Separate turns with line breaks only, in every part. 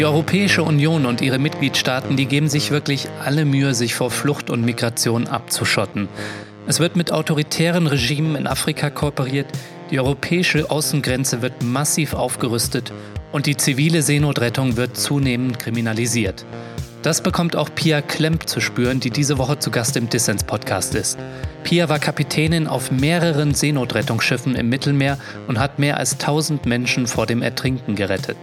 Die Europäische Union und ihre Mitgliedstaaten, die geben sich wirklich alle Mühe, sich vor Flucht und Migration abzuschotten. Es wird mit autoritären Regimen in Afrika kooperiert, die europäische Außengrenze wird massiv aufgerüstet und die zivile Seenotrettung wird zunehmend kriminalisiert. Das bekommt auch Pia Klemp zu spüren, die diese Woche zu Gast im Dissens-Podcast ist. Pia war Kapitänin auf mehreren Seenotrettungsschiffen im Mittelmeer und hat mehr als 1000 Menschen vor dem Ertrinken gerettet.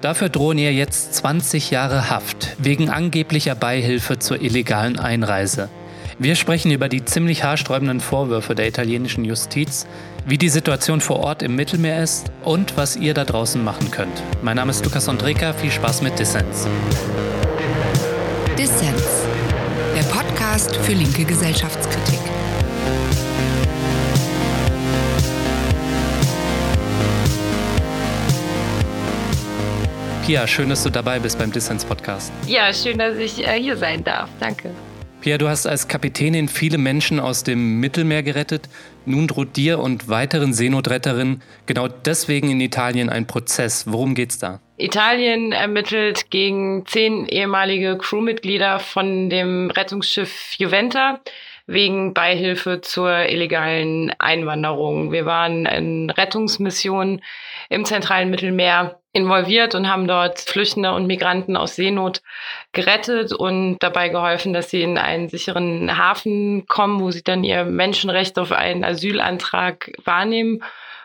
Dafür drohen ihr jetzt 20 Jahre Haft wegen angeblicher Beihilfe zur illegalen Einreise. Wir sprechen über die ziemlich haarsträubenden Vorwürfe der italienischen Justiz, wie die Situation vor Ort im Mittelmeer ist und was ihr da draußen machen könnt. Mein Name ist Lukas Andreka, viel Spaß mit Dissens.
Dissens, der Podcast für linke Gesellschaftskritik.
Pia, schön, dass du dabei bist beim Dissens Podcast.
Ja, schön, dass ich äh, hier sein darf. Danke.
Pia, du hast als Kapitänin viele Menschen aus dem Mittelmeer gerettet. Nun droht dir und weiteren Seenotretterinnen genau deswegen in Italien ein Prozess. Worum geht's da?
Italien ermittelt gegen zehn ehemalige Crewmitglieder von dem Rettungsschiff Juventa wegen Beihilfe zur illegalen Einwanderung. Wir waren in Rettungsmissionen im zentralen Mittelmeer involviert und haben dort Flüchtende und Migranten aus Seenot gerettet und dabei geholfen, dass sie in einen sicheren Hafen kommen, wo sie dann ihr Menschenrecht auf einen Asylantrag wahrnehmen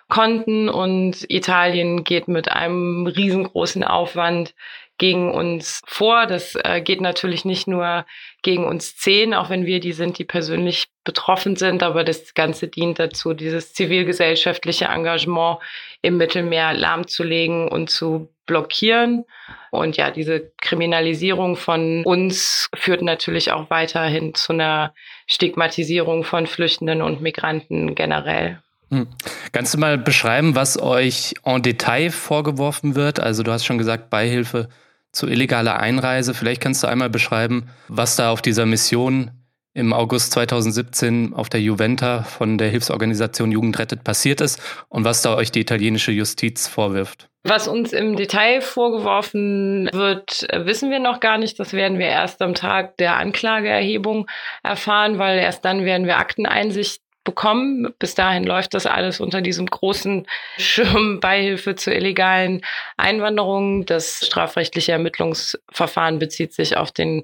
konnten. Und Italien geht mit einem riesengroßen Aufwand gegen uns vor. Das äh, geht natürlich nicht nur gegen uns zehn, auch wenn wir die sind, die persönlich betroffen sind, aber das Ganze dient dazu, dieses zivilgesellschaftliche Engagement im Mittelmeer lahmzulegen und zu blockieren. Und ja, diese Kriminalisierung von uns führt natürlich auch weiterhin zu einer Stigmatisierung von Flüchtenden und Migranten generell.
Hm. Kannst du mal beschreiben, was euch en Detail vorgeworfen wird? Also du hast schon gesagt, Beihilfe zu illegaler Einreise. Vielleicht kannst du einmal beschreiben, was da auf dieser Mission im August 2017 auf der Juventa von der Hilfsorganisation Jugend rettet passiert ist und was da euch die italienische Justiz vorwirft.
Was uns im Detail vorgeworfen wird, wissen wir noch gar nicht. Das werden wir erst am Tag der Anklageerhebung erfahren, weil erst dann werden wir Akteneinsicht bekommen. Bis dahin läuft das alles unter diesem großen Schirm Beihilfe zur illegalen Einwanderung. Das strafrechtliche Ermittlungsverfahren bezieht sich auf den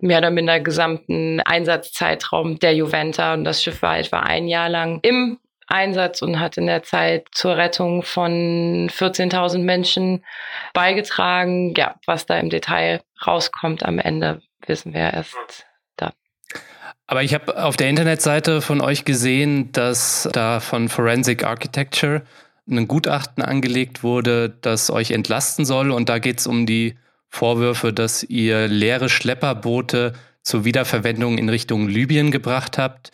mehr oder minder gesamten Einsatzzeitraum der Juventa. Und das Schiff war etwa ein Jahr lang im Einsatz und hat in der Zeit zur Rettung von 14.000 Menschen beigetragen. Ja, was da im Detail rauskommt am Ende, wissen wir erst
aber ich habe auf der Internetseite von euch gesehen, dass da von Forensic Architecture ein Gutachten angelegt wurde, das euch entlasten soll. Und da geht es um die Vorwürfe, dass ihr leere Schlepperboote zur Wiederverwendung in Richtung Libyen gebracht habt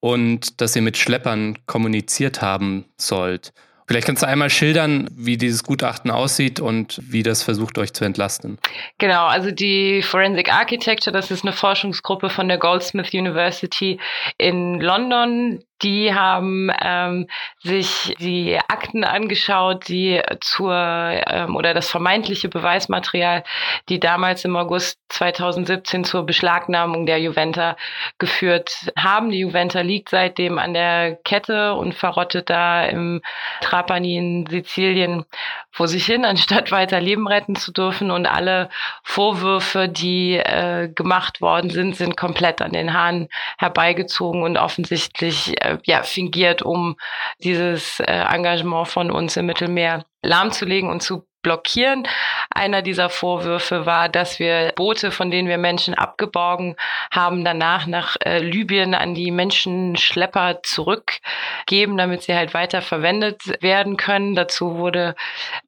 und dass ihr mit Schleppern kommuniziert haben sollt. Vielleicht kannst du einmal schildern, wie dieses Gutachten aussieht und wie das versucht, euch zu entlasten.
Genau, also die Forensic Architecture, das ist eine Forschungsgruppe von der Goldsmith University in London, die haben ähm, sich die Akten angeschaut, die zur ähm, oder das vermeintliche Beweismaterial, die damals im August 2017 zur Beschlagnahmung der Juventa geführt haben. Die Juventa liegt seitdem an der Kette und verrottet da im Trapani in Sizilien vor sich hin, anstatt weiter Leben retten zu dürfen. Und alle Vorwürfe, die äh, gemacht worden sind, sind komplett an den Haaren herbeigezogen und offensichtlich ja, fingiert, um dieses äh, Engagement von uns im Mittelmeer lahmzulegen und zu blockieren. Einer dieser Vorwürfe war, dass wir Boote, von denen wir Menschen abgeborgen haben, danach nach äh, Libyen an die Menschenschlepper zurückgeben, damit sie halt weiter verwendet werden können. Dazu wurde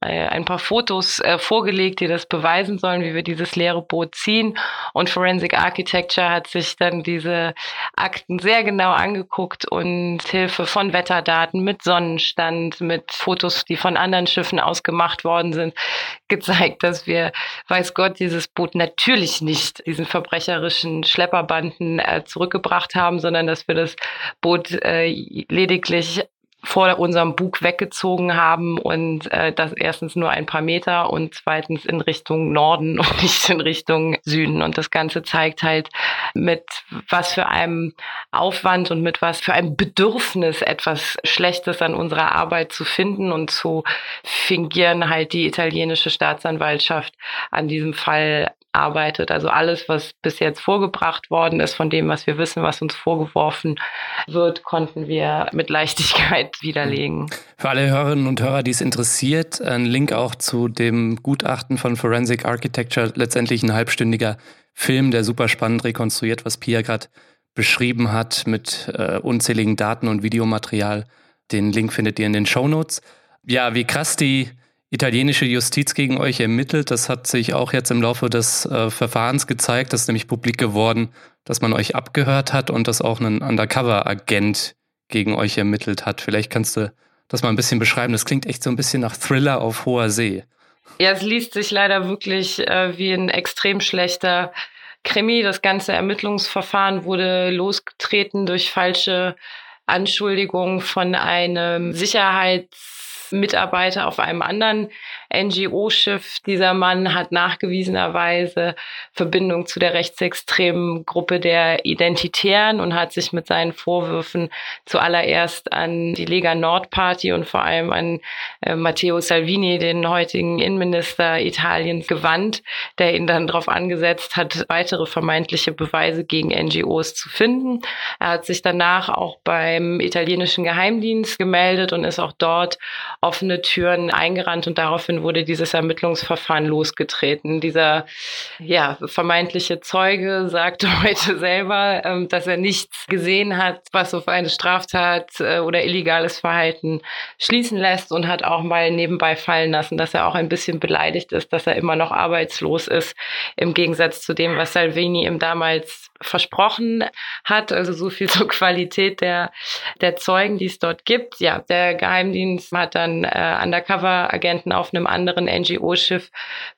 äh, ein paar Fotos äh, vorgelegt, die das beweisen sollen, wie wir dieses leere Boot ziehen. Und Forensic Architecture hat sich dann diese Akten sehr genau angeguckt und Hilfe von Wetterdaten mit Sonnenstand, mit Fotos, die von anderen Schiffen ausgemacht worden sind, gezeigt, dass wir, weiß Gott, dieses Boot natürlich nicht diesen verbrecherischen Schlepperbanden äh, zurückgebracht haben, sondern dass wir das Boot äh, lediglich vor unserem Bug weggezogen haben und äh, das erstens nur ein paar Meter und zweitens in Richtung Norden und nicht in Richtung Süden. Und das Ganze zeigt halt, mit was für einem Aufwand und mit was für einem Bedürfnis etwas Schlechtes an unserer Arbeit zu finden und zu fingieren halt die italienische Staatsanwaltschaft an diesem Fall arbeitet. Also alles, was bis jetzt vorgebracht worden ist, von dem, was wir wissen, was uns vorgeworfen wird, konnten wir mit Leichtigkeit widerlegen.
Für alle Hörerinnen und Hörer, die es interessiert, ein Link auch zu dem Gutachten von Forensic Architecture, letztendlich ein halbstündiger Film, der super spannend rekonstruiert, was Pia gerade beschrieben hat mit äh, unzähligen Daten und Videomaterial. Den Link findet ihr in den Show Notes. Ja, wie krass die italienische Justiz gegen euch ermittelt. Das hat sich auch jetzt im Laufe des äh, Verfahrens gezeigt. Das ist nämlich publik geworden, dass man euch abgehört hat und dass auch ein Undercover-Agent gegen euch ermittelt hat. Vielleicht kannst du das mal ein bisschen beschreiben. Das klingt echt so ein bisschen nach Thriller auf hoher See.
Ja, es liest sich leider wirklich äh, wie ein extrem schlechter Krimi. Das ganze Ermittlungsverfahren wurde losgetreten durch falsche Anschuldigungen von einem Sicherheits Mitarbeiter auf einem anderen NGO-Schiff. Dieser Mann hat nachgewiesenerweise Verbindung zu der rechtsextremen Gruppe der Identitären und hat sich mit seinen Vorwürfen zuallererst an die Lega Nord Party und vor allem an äh, Matteo Salvini, den heutigen Innenminister Italiens, gewandt, der ihn dann darauf angesetzt hat, weitere vermeintliche Beweise gegen NGOs zu finden. Er hat sich danach auch beim italienischen Geheimdienst gemeldet und ist auch dort offene Türen eingerannt und daraufhin wurde dieses Ermittlungsverfahren losgetreten. Dieser ja, vermeintliche Zeuge sagte heute selber, ähm, dass er nichts gesehen hat, was auf eine Straftat äh, oder illegales Verhalten schließen lässt und hat auch mal nebenbei fallen lassen, dass er auch ein bisschen beleidigt ist, dass er immer noch arbeitslos ist, im Gegensatz zu dem, was Salvini ihm damals versprochen hat. Also so viel zur Qualität der, der Zeugen, die es dort gibt. Ja, der Geheimdienst hat dann äh, Undercover-Agenten auf einem anderen NGO-Schiff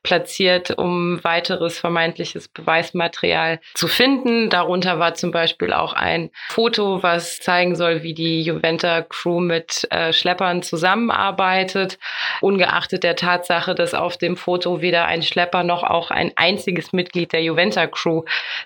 platziert, um weiteres vermeintliches Beweismaterial zu finden. Darunter war zum Beispiel auch ein Foto, was zeigen soll, wie die Juventa-Crew mit äh, Schleppern zusammenarbeitet. Ungeachtet der Tatsache, dass auf dem Foto weder ein Schlepper noch auch ein einziges Mitglied der Juventa-Crew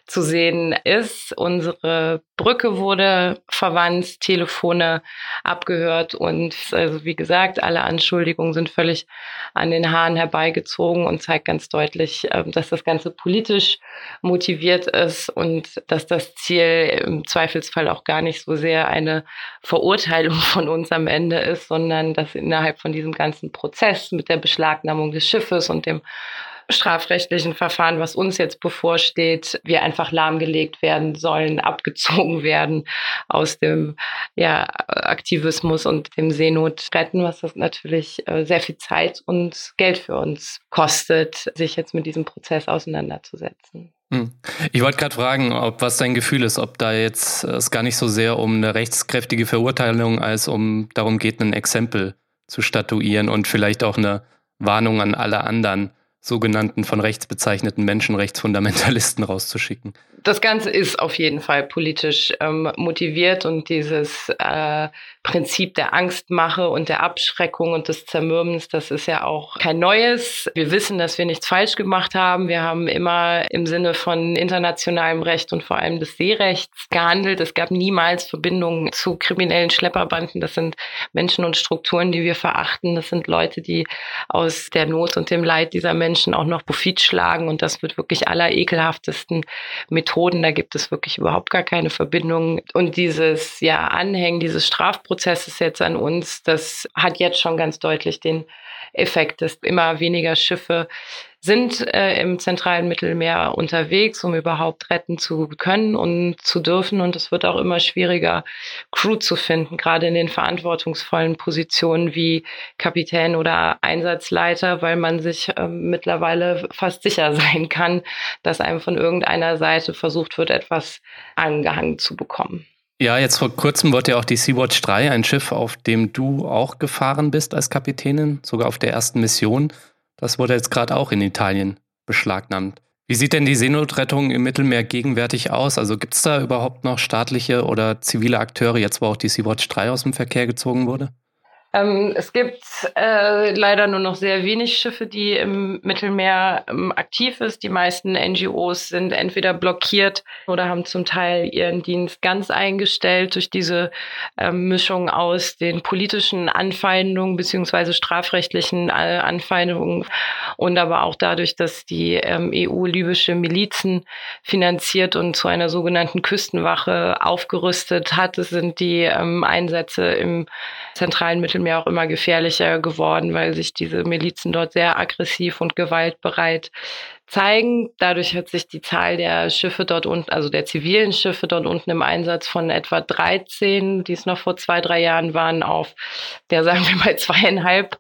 zu sehen ist. Unsere Brücke wurde verwandt, Telefone abgehört und also wie gesagt, alle Anschuldigungen sind völlig an den Haaren herbeigezogen und zeigt ganz deutlich, ähm, dass das Ganze politisch motiviert ist und dass das Ziel im Zweifelsfall auch gar nicht so sehr eine Verurteilung von uns am Ende ist, sondern dass innerhalb von diesem ganzen Prozess mit der Beschlagnahmung des Schiffes und dem strafrechtlichen Verfahren, was uns jetzt bevorsteht, wir einfach lahmgelegt werden sollen, abgezogen werden aus dem ja, Aktivismus und dem Seenot retten, was das natürlich äh, sehr viel Zeit und Geld für uns kostet, sich jetzt mit diesem Prozess auseinanderzusetzen.
Hm. Ich wollte gerade fragen, ob was dein Gefühl ist, ob da jetzt äh, es gar nicht so sehr um eine rechtskräftige Verurteilung als um darum geht, ein Exempel zu statuieren und vielleicht auch eine Warnung an alle anderen, sogenannten von rechts bezeichneten Menschenrechtsfundamentalisten rauszuschicken.
Das Ganze ist auf jeden Fall politisch ähm, motiviert und dieses äh, Prinzip der Angstmache und der Abschreckung und des Zermürbens, das ist ja auch kein neues. Wir wissen, dass wir nichts falsch gemacht haben. Wir haben immer im Sinne von internationalem Recht und vor allem des Seerechts gehandelt. Es gab niemals Verbindungen zu kriminellen Schlepperbanden. Das sind Menschen und Strukturen, die wir verachten. Das sind Leute, die aus der Not und dem Leid dieser Menschen Menschen auch noch Profit schlagen und das mit wirklich aller ekelhaftesten Methoden. Da gibt es wirklich überhaupt gar keine Verbindung. Und dieses ja, Anhängen dieses Strafprozesses jetzt an uns, das hat jetzt schon ganz deutlich den Effekt, dass immer weniger Schiffe sind äh, im zentralen Mittelmeer unterwegs, um überhaupt retten zu können und zu dürfen. Und es wird auch immer schwieriger, Crew zu finden, gerade in den verantwortungsvollen Positionen wie Kapitän oder Einsatzleiter, weil man sich äh, mittlerweile fast sicher sein kann, dass einem von irgendeiner Seite versucht wird, etwas angehangen zu bekommen.
Ja, jetzt vor kurzem wurde ja auch die Sea-Watch 3, ein Schiff, auf dem du auch gefahren bist als Kapitänin, sogar auf der ersten Mission. Das wurde jetzt gerade auch in Italien beschlagnahmt. Wie sieht denn die Seenotrettung im Mittelmeer gegenwärtig aus? Also gibt es da überhaupt noch staatliche oder zivile Akteure, jetzt wo auch die Sea-Watch 3 aus dem Verkehr gezogen wurde?
Ähm, es gibt äh, leider nur noch sehr wenig Schiffe, die im Mittelmeer ähm, aktiv ist. Die meisten NGOs sind entweder blockiert oder haben zum Teil ihren Dienst ganz eingestellt durch diese ähm, Mischung aus den politischen Anfeindungen beziehungsweise strafrechtlichen äh, Anfeindungen und aber auch dadurch, dass die ähm, EU libysche Milizen finanziert und zu einer sogenannten Küstenwache aufgerüstet hat. Es sind die ähm, Einsätze im zentralen Mittelmeer auch immer gefährlicher geworden, weil sich diese Milizen dort sehr aggressiv und gewaltbereit zeigen. Dadurch hat sich die Zahl der Schiffe dort unten, also der zivilen Schiffe dort unten im Einsatz von etwa 13, die es noch vor zwei, drei Jahren waren, auf, der sagen wir mal zweieinhalb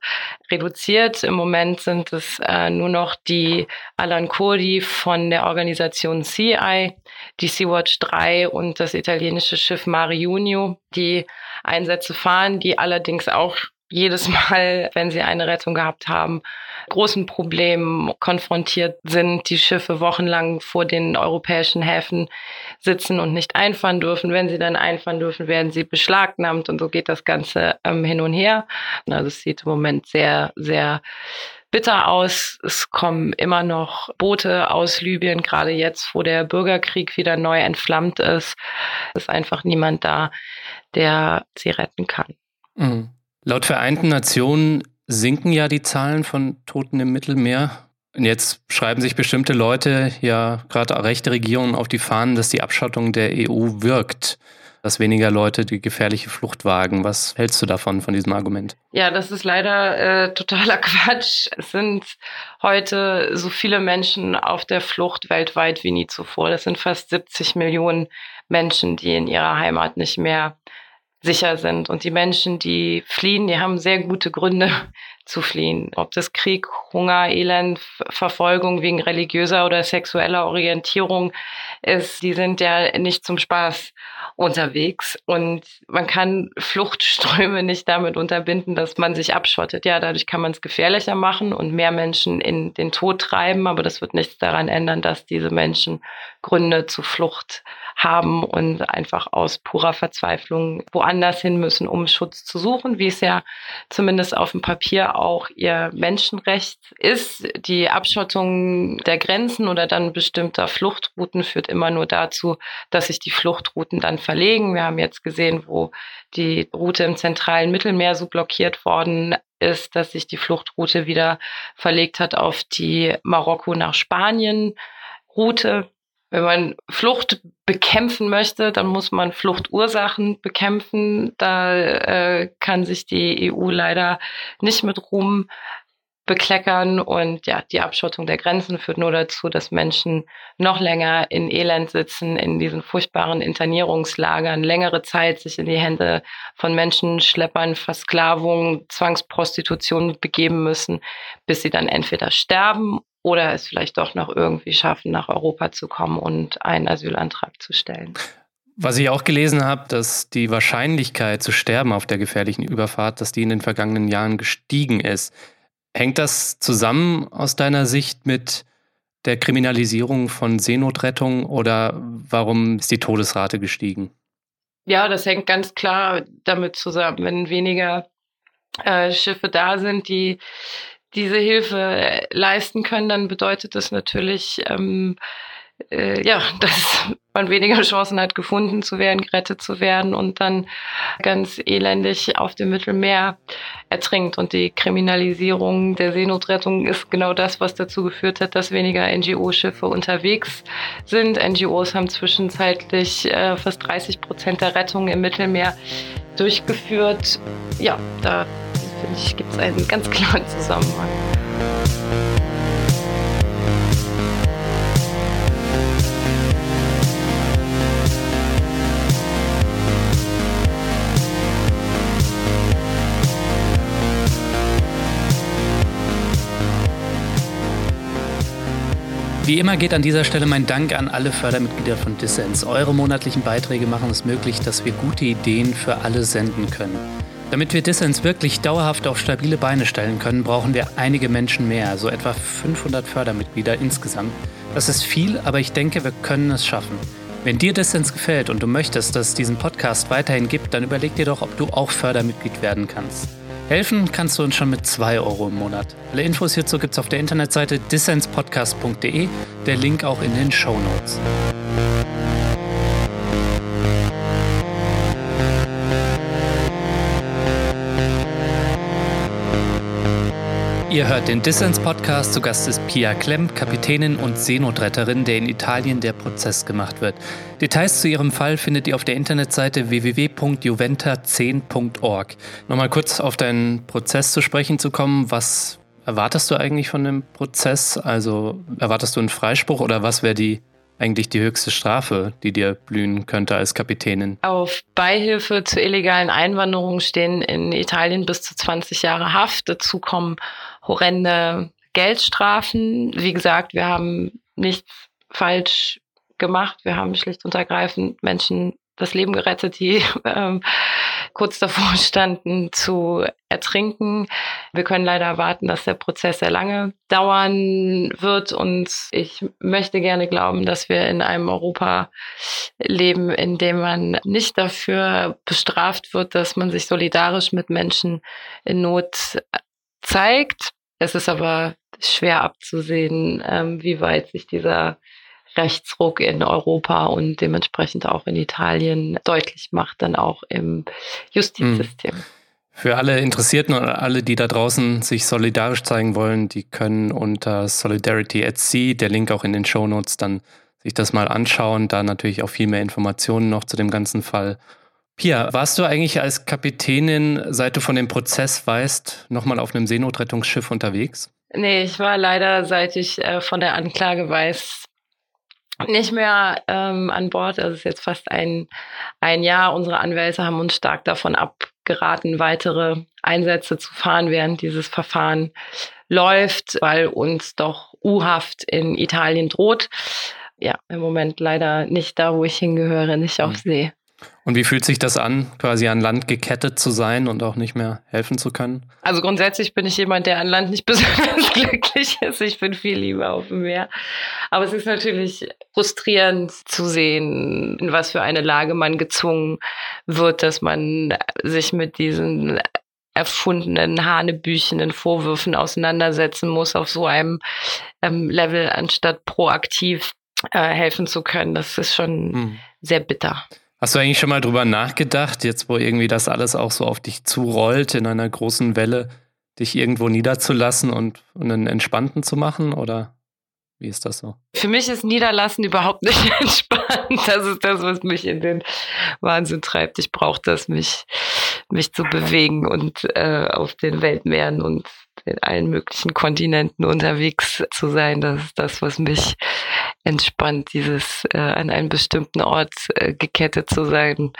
reduziert. Im Moment sind es äh, nur noch die Alan Kurdi von der Organisation CI, die Sea-Watch 3 und das italienische Schiff Mare Junio, die Einsätze fahren, die allerdings auch jedes Mal, wenn sie eine Rettung gehabt haben, großen Problemen konfrontiert sind, die Schiffe wochenlang vor den europäischen Häfen sitzen und nicht einfahren dürfen. Wenn sie dann einfahren dürfen, werden sie beschlagnahmt und so geht das Ganze ähm, hin und her. Also es sieht im Moment sehr, sehr bitter aus. Es kommen immer noch Boote aus Libyen, gerade jetzt, wo der Bürgerkrieg wieder neu entflammt ist. Es ist einfach niemand da, der sie retten kann.
Mhm. Laut Vereinten Nationen sinken ja die Zahlen von Toten im Mittelmeer. Und jetzt schreiben sich bestimmte Leute, ja gerade rechte Regierungen auf die Fahnen, dass die Abschottung der EU wirkt, dass weniger Leute die gefährliche Flucht wagen. Was hältst du davon, von diesem Argument?
Ja, das ist leider äh, totaler Quatsch. Es sind heute so viele Menschen auf der Flucht weltweit wie nie zuvor. Das sind fast 70 Millionen Menschen, die in ihrer Heimat nicht mehr sicher sind. Und die Menschen, die fliehen, die haben sehr gute Gründe zu fliehen. Ob das Krieg, Hunger, Elend, Verfolgung wegen religiöser oder sexueller Orientierung ist, die sind ja nicht zum Spaß unterwegs. Und man kann Fluchtströme nicht damit unterbinden, dass man sich abschottet. Ja, dadurch kann man es gefährlicher machen und mehr Menschen in den Tod treiben. Aber das wird nichts daran ändern, dass diese Menschen Gründe zur Flucht haben und einfach aus purer Verzweiflung woanders hin müssen, um Schutz zu suchen, wie es ja zumindest auf dem Papier auch ihr Menschenrecht ist. Die Abschottung der Grenzen oder dann bestimmter Fluchtrouten führt immer nur dazu, dass sich die Fluchtrouten dann verlegen. Wir haben jetzt gesehen, wo die Route im zentralen Mittelmeer so blockiert worden ist, dass sich die Fluchtroute wieder verlegt hat auf die Marokko nach Spanien Route. Wenn man Flucht bekämpfen möchte, dann muss man Fluchtursachen bekämpfen. Da äh, kann sich die EU leider nicht mit Ruhm bekleckern. Und ja, die Abschottung der Grenzen führt nur dazu, dass Menschen noch länger in Elend sitzen, in diesen furchtbaren Internierungslagern, längere Zeit sich in die Hände von Menschenschleppern, Versklavung, Zwangsprostitution begeben müssen, bis sie dann entweder sterben oder es vielleicht doch noch irgendwie schaffen, nach Europa zu kommen und einen Asylantrag zu stellen.
Was ich auch gelesen habe, dass die Wahrscheinlichkeit zu sterben auf der gefährlichen Überfahrt, dass die in den vergangenen Jahren gestiegen ist. Hängt das zusammen aus deiner Sicht mit der Kriminalisierung von Seenotrettung oder warum ist die Todesrate gestiegen?
Ja, das hängt ganz klar damit zusammen, wenn weniger äh, Schiffe da sind, die diese Hilfe leisten können, dann bedeutet das natürlich, ähm, äh, ja, dass man weniger Chancen hat, gefunden zu werden, gerettet zu werden und dann ganz elendig auf dem Mittelmeer ertrinkt. Und die Kriminalisierung der Seenotrettung ist genau das, was dazu geführt hat, dass weniger NGO-Schiffe unterwegs sind. NGOs haben zwischenzeitlich äh, fast 30 Prozent der Rettungen im Mittelmeer durchgeführt. Ja, da finde ich, gibt es einen ganz klaren Zusammenhang.
Wie immer geht an dieser Stelle mein Dank an alle Fördermitglieder von Dissens. Eure monatlichen Beiträge machen es möglich, dass wir gute Ideen für alle senden können. Damit wir Dissens wirklich dauerhaft auf stabile Beine stellen können, brauchen wir einige Menschen mehr, so etwa 500 Fördermitglieder insgesamt. Das ist viel, aber ich denke, wir können es schaffen. Wenn dir Dissens gefällt und du möchtest, dass es diesen Podcast weiterhin gibt, dann überleg dir doch, ob du auch Fördermitglied werden kannst. Helfen kannst du uns schon mit 2 Euro im Monat. Alle Infos hierzu gibt es auf der Internetseite dissenspodcast.de, der Link auch in den Show Notes. Ihr hört den Dissens-Podcast. Zu Gast ist Pia Klemm, Kapitänin und Seenotretterin, der in Italien der Prozess gemacht wird. Details zu ihrem Fall findet ihr auf der Internetseite www.juventa10.org. Nochmal kurz auf deinen Prozess zu sprechen zu kommen. Was erwartest du eigentlich von dem Prozess? Also erwartest du einen Freispruch oder was wäre die eigentlich die höchste Strafe, die dir blühen könnte als Kapitänin?
Auf Beihilfe zur illegalen Einwanderung stehen in Italien bis zu 20 Jahre Haft. Dazu kommen horrende Geldstrafen. Wie gesagt, wir haben nichts falsch gemacht. Wir haben schlicht und ergreifend Menschen das Leben gerettet, die ähm, kurz davor standen zu ertrinken. Wir können leider erwarten, dass der Prozess sehr lange dauern wird und ich möchte gerne glauben, dass wir in einem Europa leben, in dem man nicht dafür bestraft wird, dass man sich solidarisch mit Menschen in Not zeigt. Es ist aber schwer abzusehen, ähm, wie weit sich dieser Rechtsruck in Europa und dementsprechend auch in Italien deutlich macht, dann auch im Justizsystem. Hm.
Für alle Interessierten oder alle, die da draußen sich solidarisch zeigen wollen, die können unter Solidarity at Sea, der Link auch in den Show Notes, dann sich das mal anschauen. Da natürlich auch viel mehr Informationen noch zu dem ganzen Fall. Pia, warst du eigentlich als Kapitänin, seit du von dem Prozess weißt, nochmal auf einem Seenotrettungsschiff unterwegs?
Nee, ich war leider, seit ich äh, von der Anklage weiß, nicht mehr ähm, an Bord. Das ist jetzt fast ein, ein Jahr. Unsere Anwälte haben uns stark davon abgeraten, weitere Einsätze zu fahren, während dieses Verfahren läuft, weil uns doch U-Haft in Italien droht. Ja, im Moment leider nicht da, wo ich hingehöre, nicht auf mhm. See.
Und wie fühlt sich das an, quasi an Land gekettet zu sein und auch nicht mehr helfen zu können?
Also grundsätzlich bin ich jemand, der an Land nicht besonders glücklich ist. Ich bin viel lieber auf dem Meer. Aber es ist natürlich frustrierend zu sehen, in was für eine Lage man gezwungen wird, dass man sich mit diesen erfundenen, hanebüchenden Vorwürfen auseinandersetzen muss auf so einem ähm, Level, anstatt proaktiv äh, helfen zu können. Das ist schon hm. sehr bitter.
Hast du eigentlich schon mal drüber nachgedacht, jetzt wo irgendwie das alles auch so auf dich zurollt, in einer großen Welle, dich irgendwo niederzulassen und, und einen entspannten zu machen? Oder wie ist das so?
Für mich ist Niederlassen überhaupt nicht entspannt. Das ist das, was mich in den Wahnsinn treibt. Ich brauche das, mich, mich zu bewegen und äh, auf den Weltmeeren und in allen möglichen Kontinenten unterwegs zu sein. Das ist das, was mich entspannt, dieses äh, an einem bestimmten Ort äh, gekettet zu sein.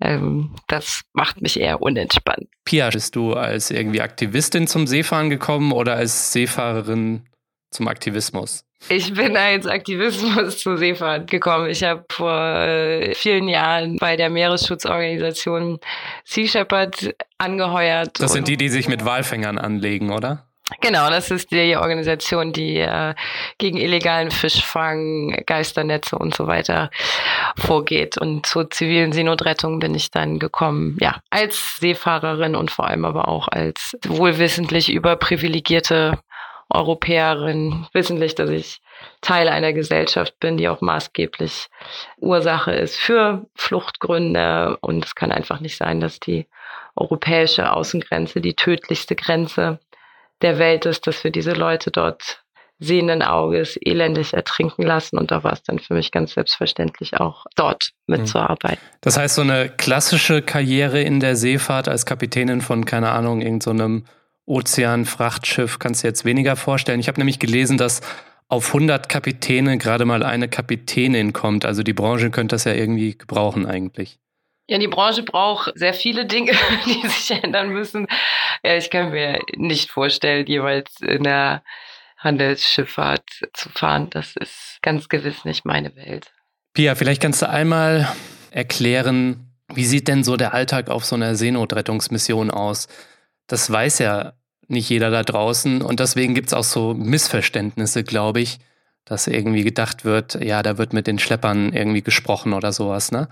Ähm, das macht mich eher unentspannt.
Pia, bist du als irgendwie Aktivistin zum Seefahren gekommen oder als Seefahrerin zum Aktivismus?
Ich bin als Aktivismus zum Seefahren gekommen. Ich habe vor äh, vielen Jahren bei der Meeresschutzorganisation Sea Shepherd angeheuert.
Das sind die, die sich mit Walfängern anlegen, oder?
Genau, das ist die Organisation, die äh, gegen illegalen Fischfang, Geisternetze und so weiter vorgeht. Und zur zivilen Seenotrettung bin ich dann gekommen, ja, als Seefahrerin und vor allem aber auch als wohlwissentlich überprivilegierte Europäerin, wissentlich, dass ich Teil einer Gesellschaft bin, die auch maßgeblich Ursache ist für Fluchtgründe. Und es kann einfach nicht sein, dass die europäische Außengrenze die tödlichste Grenze der Welt ist, dass wir diese Leute dort sehenden Auges elendig ertrinken lassen. Und da war es dann für mich ganz selbstverständlich auch dort mitzuarbeiten.
Das heißt, so eine klassische Karriere in der Seefahrt als Kapitänin von, keine Ahnung, irgendeinem so Ozean-Frachtschiff kannst du jetzt weniger vorstellen. Ich habe nämlich gelesen, dass auf 100 Kapitäne gerade mal eine Kapitänin kommt. Also die Branche könnte das ja irgendwie gebrauchen eigentlich.
Ja, die Branche braucht sehr viele Dinge, die sich ändern müssen. Ja, ich kann mir nicht vorstellen, jeweils in der Handelsschifffahrt zu fahren. Das ist ganz gewiss nicht meine Welt.
Pia, vielleicht kannst du einmal erklären, Wie sieht denn so der Alltag auf so einer Seenotrettungsmission aus? Das weiß ja nicht jeder da draußen und deswegen gibt es auch so Missverständnisse, glaube ich, dass irgendwie gedacht wird, ja, da wird mit den Schleppern irgendwie gesprochen oder sowas, ne?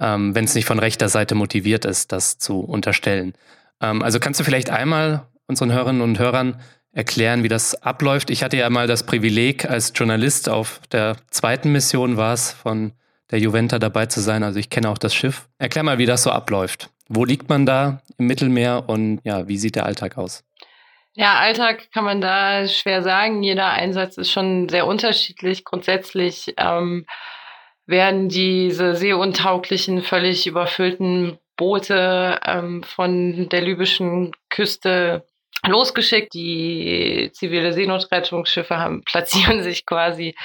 Ähm, Wenn es nicht von rechter Seite motiviert ist, das zu unterstellen. Ähm, also kannst du vielleicht einmal unseren Hörerinnen und Hörern erklären, wie das abläuft? Ich hatte ja mal das Privileg, als Journalist auf der zweiten Mission war es, von der Juventa dabei zu sein. Also ich kenne auch das Schiff. Erklär mal, wie das so abläuft. Wo liegt man da im Mittelmeer und ja, wie sieht der Alltag aus?
Ja, Alltag kann man da schwer sagen. Jeder Einsatz ist schon sehr unterschiedlich. Grundsätzlich ähm, werden diese seeuntauglichen, völlig überfüllten Boote ähm, von der libyschen Küste losgeschickt. Die zivile Seenotrettungsschiffe haben, platzieren sich quasi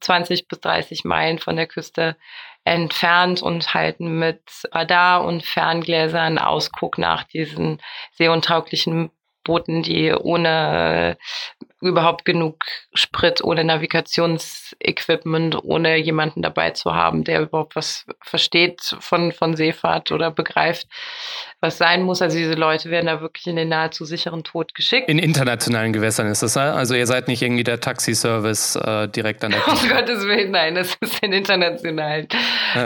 20 bis 30 Meilen von der Küste entfernt und halten mit Radar und Ferngläsern Ausguck nach diesen seeuntauglichen Booten, die ohne überhaupt genug Sprit, ohne Navigationsequipment, ohne jemanden dabei zu haben, der überhaupt was versteht von, von Seefahrt oder begreift, was sein muss. Also diese Leute werden da wirklich in den nahezu sicheren Tod geschickt.
In internationalen Gewässern ist das, also ihr seid nicht irgendwie der Taxiservice äh, direkt an der
Küste. Um Gottes Willen, nein, das ist in internationalen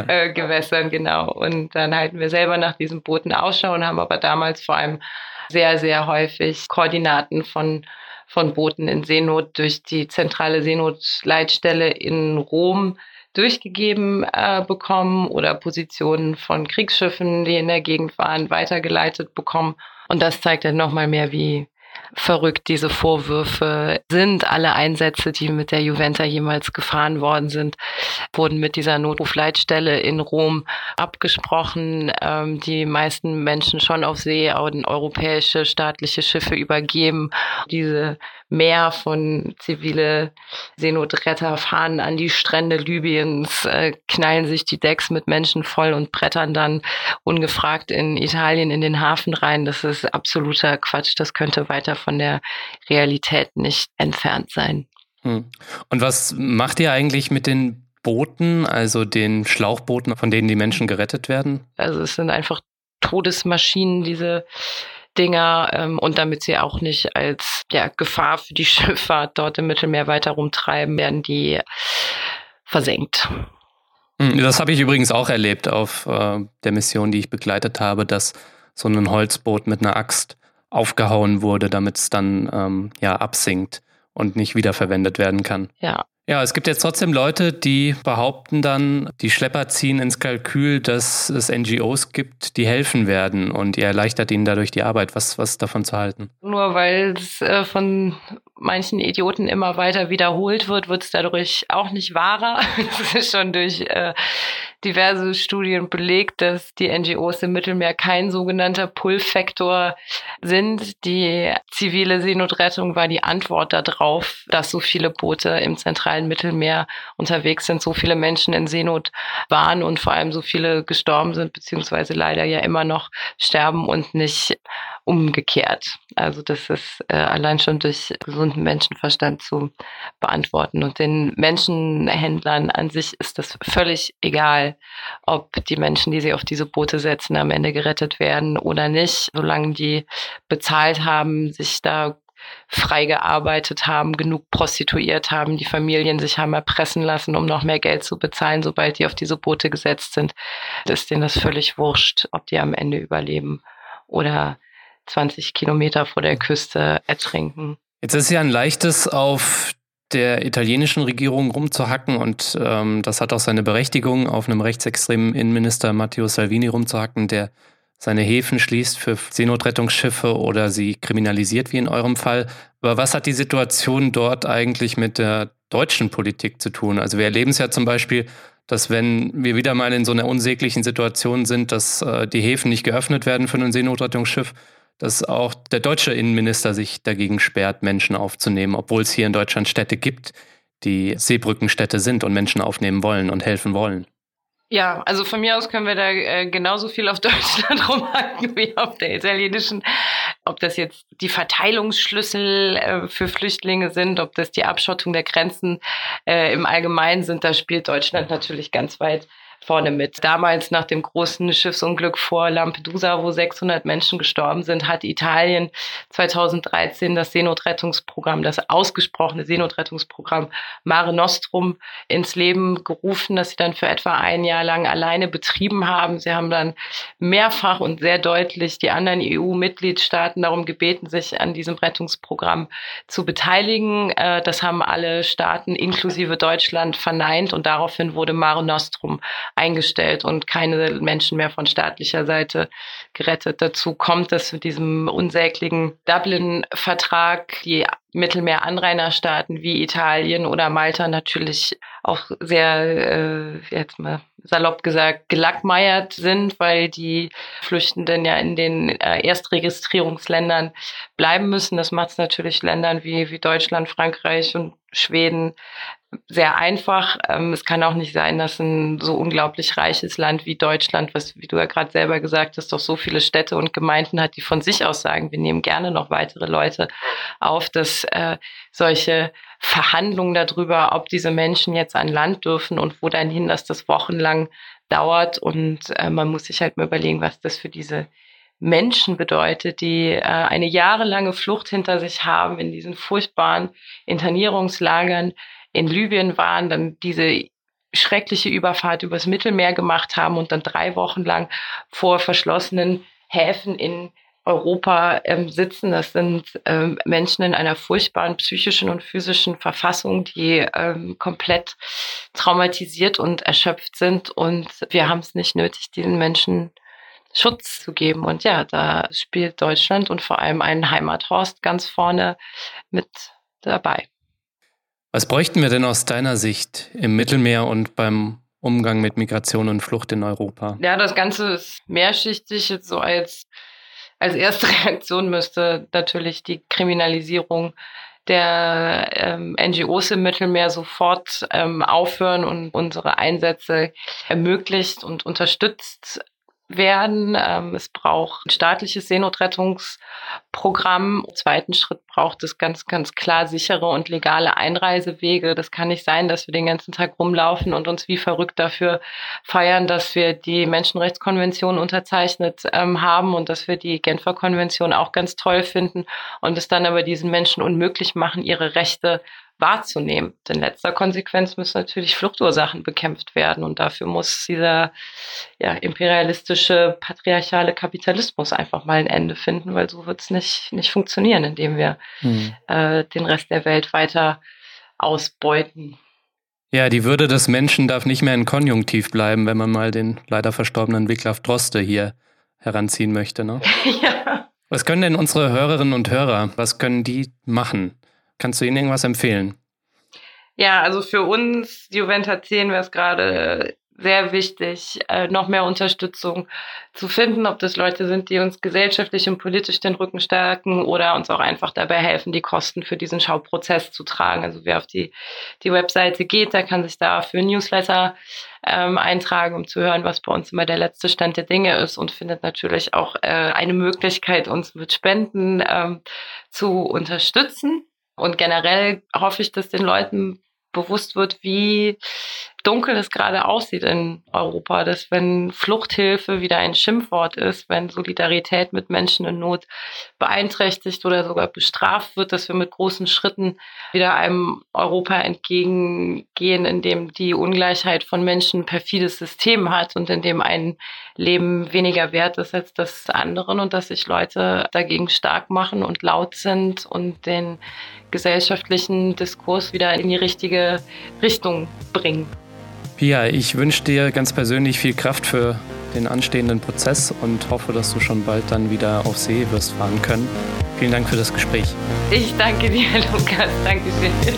äh, Gewässern, genau. Und dann halten wir selber nach diesen Booten Ausschau und haben aber damals vor allem sehr, sehr häufig Koordinaten von, von Booten in Seenot durch die zentrale Seenotleitstelle in Rom durchgegeben äh, bekommen oder Positionen von Kriegsschiffen, die in der Gegend waren, weitergeleitet bekommen. Und das zeigt dann nochmal mehr, wie, verrückt diese Vorwürfe sind. Alle Einsätze, die mit der Juventa jemals gefahren worden sind, wurden mit dieser Notrufleitstelle in Rom abgesprochen. Ähm, die meisten Menschen schon auf See an europäische staatliche Schiffe übergeben. Diese Meer von zivile Seenotretter fahren an die Strände Libyens, äh, knallen sich die Decks mit Menschen voll und brettern dann ungefragt in Italien in den Hafen rein. Das ist absoluter Quatsch. Das könnte weiter von der Realität nicht entfernt sein.
Hm. Und was macht ihr eigentlich mit den Booten, also den Schlauchbooten, von denen die Menschen gerettet werden?
Also es sind einfach Todesmaschinen, diese Dinger ähm, und damit sie auch nicht als ja, Gefahr für die Schifffahrt dort im Mittelmeer weiter rumtreiben, werden die versenkt.
Hm, das habe ich übrigens auch erlebt auf äh, der Mission, die ich begleitet habe, dass so ein Holzboot mit einer Axt aufgehauen wurde, damit es dann ähm, ja absinkt und nicht wiederverwendet werden kann.
Ja,
ja, es gibt jetzt trotzdem Leute, die behaupten dann, die Schlepper ziehen ins Kalkül, dass es NGOs gibt, die helfen werden und ihr erleichtert ihnen dadurch die Arbeit. Was, was davon zu halten?
Nur weil es äh, von manchen Idioten immer weiter wiederholt wird, wird es dadurch auch nicht wahrer. Es ist schon durch äh, diverse Studien belegt, dass die NGOs im Mittelmeer kein sogenannter Pull-Faktor sind. Die zivile Seenotrettung war die Antwort darauf, dass so viele Boote im zentralen Mittelmeer unterwegs sind, so viele Menschen in Seenot waren und vor allem so viele gestorben sind, beziehungsweise leider ja immer noch sterben und nicht umgekehrt. Also das ist äh, allein schon durch gesunden Menschenverstand zu beantworten. Und den Menschenhändlern an sich ist das völlig egal, ob die Menschen, die sie auf diese Boote setzen, am Ende gerettet werden oder nicht, solange die bezahlt haben, sich da frei gearbeitet haben, genug prostituiert haben, die Familien sich haben erpressen lassen, um noch mehr Geld zu bezahlen, sobald die auf diese Boote gesetzt sind, ist denen das völlig wurscht, ob die am Ende überleben oder 20 Kilometer vor der Küste ertrinken.
Jetzt ist ja ein leichtes auf der italienischen Regierung rumzuhacken und ähm, das hat auch seine Berechtigung, auf einem rechtsextremen Innenminister Matteo Salvini rumzuhacken, der seine Häfen schließt für Seenotrettungsschiffe oder sie kriminalisiert, wie in eurem Fall. Aber was hat die Situation dort eigentlich mit der deutschen Politik zu tun? Also wir erleben es ja zum Beispiel, dass wenn wir wieder mal in so einer unsäglichen Situation sind, dass äh, die Häfen nicht geöffnet werden für ein Seenotrettungsschiff, dass auch der deutsche Innenminister sich dagegen sperrt, Menschen aufzunehmen, obwohl es hier in Deutschland Städte gibt, die Seebrückenstädte sind und Menschen aufnehmen wollen und helfen wollen.
Ja, also von mir aus können wir da äh, genauso viel auf Deutschland rumhacken wie auf der italienischen. Ob das jetzt die Verteilungsschlüssel äh, für Flüchtlinge sind, ob das die Abschottung der Grenzen äh, im Allgemeinen sind, da spielt Deutschland natürlich ganz weit vorne mit. Damals nach dem großen Schiffsunglück vor Lampedusa, wo 600 Menschen gestorben sind, hat Italien 2013 das Seenotrettungsprogramm, das ausgesprochene Seenotrettungsprogramm Mare Nostrum ins Leben gerufen, das sie dann für etwa ein Jahr lang alleine betrieben haben. Sie haben dann mehrfach und sehr deutlich die anderen EU-Mitgliedstaaten darum gebeten, sich an diesem Rettungsprogramm zu beteiligen. Äh, das haben alle Staaten inklusive Deutschland verneint und daraufhin wurde Mare Nostrum eingestellt und keine Menschen mehr von staatlicher Seite gerettet. Dazu kommt, dass mit diesem unsäglichen Dublin-Vertrag die Mittelmeeranrainerstaaten wie Italien oder Malta natürlich auch sehr, äh, jetzt mal salopp gesagt, gelackmeiert sind, weil die Flüchtenden ja in den äh, Erstregistrierungsländern bleiben müssen. Das macht es natürlich Ländern wie, wie Deutschland, Frankreich und Schweden sehr einfach. Ähm, es kann auch nicht sein, dass ein so unglaublich reiches Land wie Deutschland, was, wie du ja gerade selber gesagt hast, doch so viele Städte und Gemeinden hat, die von sich aus sagen, wir nehmen gerne noch weitere Leute auf, dass äh, solche Verhandlungen darüber, ob diese Menschen jetzt an Land dürfen und wo dann hin, dass das wochenlang dauert. Und äh, man muss sich halt mal überlegen, was das für diese Menschen bedeutet, die äh, eine jahrelange Flucht hinter sich haben in diesen furchtbaren Internierungslagern in Libyen waren, dann diese schreckliche Überfahrt übers Mittelmeer gemacht haben und dann drei Wochen lang vor verschlossenen Häfen in Europa ähm, sitzen. Das sind ähm, Menschen in einer furchtbaren psychischen und physischen Verfassung, die ähm, komplett traumatisiert und erschöpft sind. Und wir haben es nicht nötig, diesen Menschen Schutz zu geben. Und ja, da spielt Deutschland und vor allem ein Heimathorst ganz vorne mit dabei.
Was bräuchten wir denn aus deiner Sicht im Mittelmeer und beim Umgang mit Migration und Flucht in Europa?
Ja, das Ganze ist mehrschichtig. Jetzt so als als erste Reaktion müsste natürlich die Kriminalisierung der ähm, NGOs im Mittelmeer sofort ähm, aufhören und unsere Einsätze ermöglicht und unterstützt werden. Ähm, es braucht ein staatliches Seenotrettungsprogramm. Im zweiten Schritt braucht es ganz, ganz klar sichere und legale Einreisewege. Das kann nicht sein, dass wir den ganzen Tag rumlaufen und uns wie verrückt dafür feiern, dass wir die Menschenrechtskonvention unterzeichnet ähm, haben und dass wir die Genfer Konvention auch ganz toll finden und es dann aber diesen Menschen unmöglich machen, ihre Rechte wahrzunehmen. In letzter Konsequenz müssen natürlich Fluchtursachen bekämpft werden und dafür muss dieser ja, imperialistische, patriarchale Kapitalismus einfach mal ein Ende finden, weil so wird es nicht, nicht funktionieren, indem wir hm. äh, den Rest der Welt weiter ausbeuten.
Ja, die Würde des Menschen darf nicht mehr in Konjunktiv bleiben, wenn man mal den leider verstorbenen Wiglaf Droste hier heranziehen möchte. Ne? ja. Was können denn unsere Hörerinnen und Hörer, was können die machen? Kannst du ihnen irgendwas empfehlen?
Ja, also für uns, Juventa 10, wäre es gerade sehr wichtig, äh, noch mehr Unterstützung zu finden, ob das Leute sind, die uns gesellschaftlich und politisch den Rücken stärken oder uns auch einfach dabei helfen, die Kosten für diesen Schauprozess zu tragen. Also wer auf die, die Webseite geht, der kann sich da für Newsletter ähm, eintragen, um zu hören, was bei uns immer der letzte Stand der Dinge ist und findet natürlich auch äh, eine Möglichkeit, uns mit Spenden ähm, zu unterstützen. Und generell hoffe ich, dass den Leuten bewusst wird, wie dunkel es gerade aussieht in Europa, dass wenn Fluchthilfe wieder ein Schimpfwort ist, wenn Solidarität mit Menschen in Not beeinträchtigt oder sogar bestraft wird, dass wir mit großen Schritten wieder einem Europa entgegengehen, in dem die Ungleichheit von Menschen perfides System hat und in dem ein Leben weniger wert ist als das anderen und dass sich Leute dagegen stark machen und laut sind und den gesellschaftlichen Diskurs wieder in die richtige Richtung bringen.
Pia, ich wünsche dir ganz persönlich viel Kraft für den anstehenden Prozess und hoffe, dass du schon bald dann wieder auf See wirst fahren können. Vielen Dank für das Gespräch.
Ich danke dir, Lukas. Dankeschön.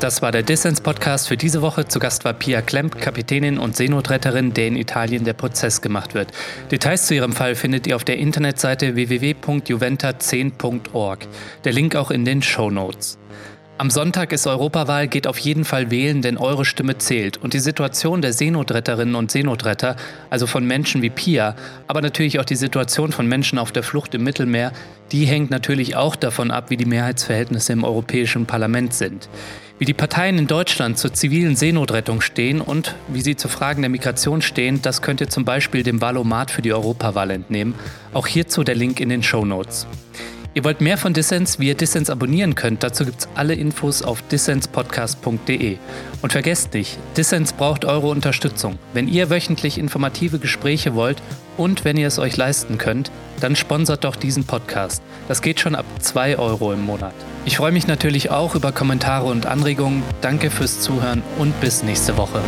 Das war der Dissens-Podcast für diese Woche. Zu Gast war Pia Klemp, Kapitänin und Seenotretterin, der in Italien der Prozess gemacht wird. Details zu ihrem Fall findet ihr auf der Internetseite www.juventa10.org. Der Link auch in den Show Notes. Am Sonntag ist Europawahl, geht auf jeden Fall wählen, denn eure Stimme zählt. Und die Situation der Seenotretterinnen und Seenotretter, also von Menschen wie Pia, aber natürlich auch die Situation von Menschen auf der Flucht im Mittelmeer, die hängt natürlich auch davon ab, wie die Mehrheitsverhältnisse im Europäischen Parlament sind. Wie die Parteien in Deutschland zur zivilen Seenotrettung stehen und wie sie zu Fragen der Migration stehen, das könnt ihr zum Beispiel dem Wahlomat für die Europawahl entnehmen. Auch hierzu der Link in den Show Notes. Ihr wollt mehr von Dissens, wie ihr Dissens abonnieren könnt, dazu gibt es alle Infos auf dissenspodcast.de. Und vergesst nicht, Dissens braucht eure Unterstützung. Wenn ihr wöchentlich informative Gespräche wollt und wenn ihr es euch leisten könnt, dann sponsert doch diesen Podcast. Das geht schon ab 2 Euro im Monat. Ich freue mich natürlich auch über Kommentare und Anregungen. Danke fürs Zuhören und bis nächste Woche.